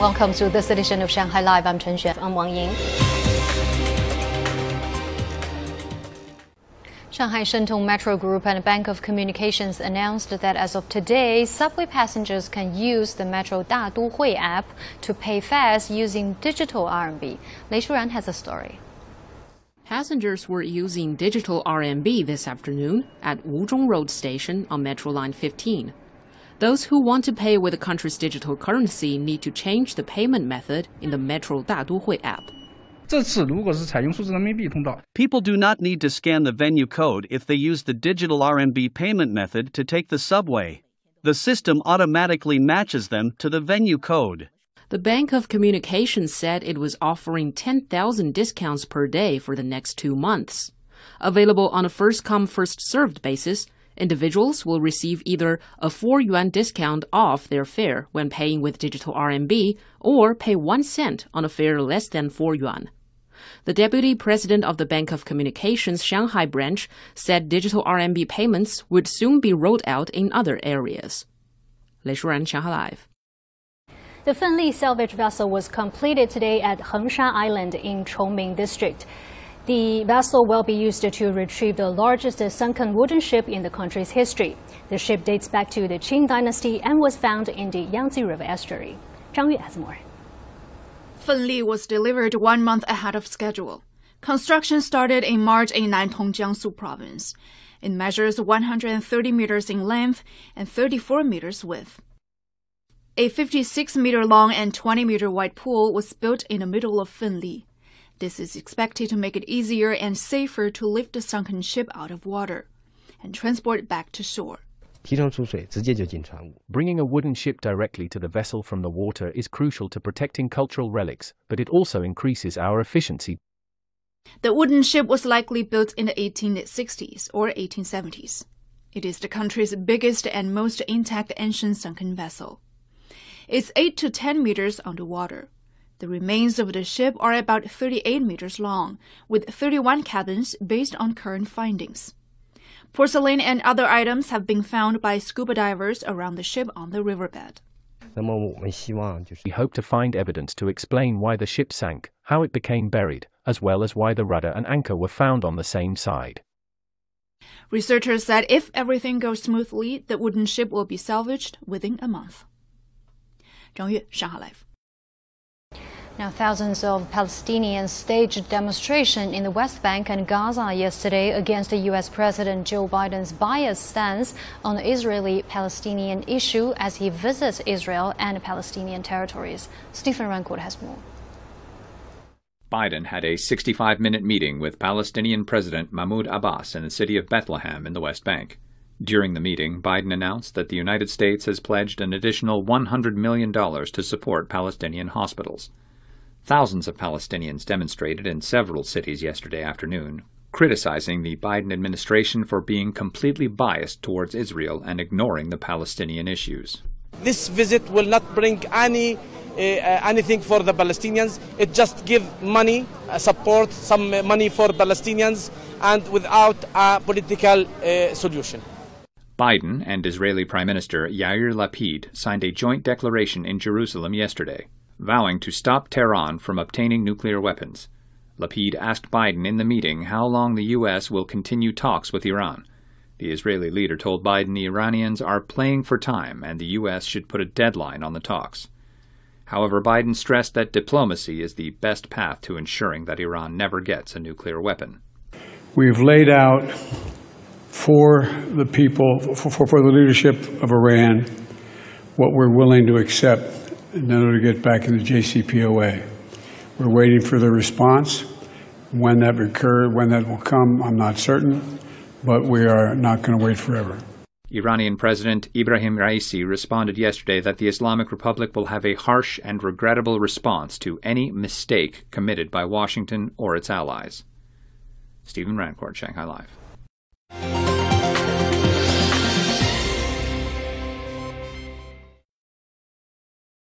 Welcome to this edition of Shanghai Live. I'm Chen Xuan. I'm Wang Ying. Shanghai Shentong Metro Group and Bank of Communications announced that as of today, subway passengers can use the Metro Daduhui app to pay fares using digital RMB. Lei Shuran has a story. Passengers were using digital RMB this afternoon at Wuzhong Road Station on Metro Line 15. Those who want to pay with the country's digital currency need to change the payment method in the Metro Daduhui app. People do not need to scan the venue code if they use the digital RMB payment method to take the subway. The system automatically matches them to the venue code. The Bank of Communications said it was offering 10,000 discounts per day for the next two months. Available on a first come, first served basis, individuals will receive either a 4 yuan discount off their fare when paying with digital RMB or pay 1 cent on a fare less than 4 yuan. The deputy president of the Bank of Communications Shanghai branch said digital RMB payments would soon be rolled out in other areas. Lei Shuran, Shanghai Live. The Fenli salvage vessel was completed today at Hengsha Island in Chongming District. The vessel will be used to retrieve the largest sunken wooden ship in the country's history. The ship dates back to the Qing dynasty and was found in the Yangtze River estuary. Zhang Yu has more. Fenli was delivered one month ahead of schedule. Construction started in March in Nantong, Jiangsu province. It measures 130 meters in length and 34 meters width. A 56 meter long and 20 meter wide pool was built in the middle of Fenli. This is expected to make it easier and safer to lift the sunken ship out of water and transport it back to shore. Bringing a wooden ship directly to the vessel from the water is crucial to protecting cultural relics, but it also increases our efficiency. The wooden ship was likely built in the 1860s or 1870s. It is the country's biggest and most intact ancient sunken vessel. It's 8 to 10 meters underwater. The remains of the ship are about 38 meters long, with 31 cabins based on current findings. Porcelain and other items have been found by scuba divers around the ship on the riverbed. We hope to find evidence to explain why the ship sank, how it became buried, as well as why the rudder and anchor were found on the same side. Researchers said if everything goes smoothly, the wooden ship will be salvaged within a month. 张悦，上海 Live。Now, thousands of Palestinians staged demonstration in the West Bank and Gaza yesterday against the U.S. President Joe Biden's biased stance on the Israeli-Palestinian issue as he visits Israel and Palestinian territories. Stephen Rancourt has more. Biden had a 65 minute meeting with Palestinian President Mahmoud Abbas in the city of Bethlehem in the West Bank. During the meeting, Biden announced that the United States has pledged an additional $100 million to support Palestinian hospitals. Thousands of Palestinians demonstrated in several cities yesterday afternoon, criticizing the Biden administration for being completely biased towards Israel and ignoring the Palestinian issues. This visit will not bring any uh, anything for the Palestinians. It just give money, uh, support, some money for Palestinians, and without a political uh, solution. Biden and Israeli Prime Minister Yair Lapid signed a joint declaration in Jerusalem yesterday, vowing to stop Tehran from obtaining nuclear weapons. Lapid asked Biden in the meeting how long the U.S. will continue talks with Iran. The Israeli leader told Biden the Iranians are playing for time and the U.S. should put a deadline on the talks. However, Biden stressed that diplomacy is the best path to ensuring that Iran never gets a nuclear weapon. We've laid out for the people, for, for, for the leadership of Iran, what we're willing to accept in order to get back in the JCPOA. We're waiting for the response. When that occur, when that will come, I'm not certain, but we are not going to wait forever. Iranian President Ibrahim Raisi responded yesterday that the Islamic Republic will have a harsh and regrettable response to any mistake committed by Washington or its allies. Stephen Rancourt, Shanghai Live.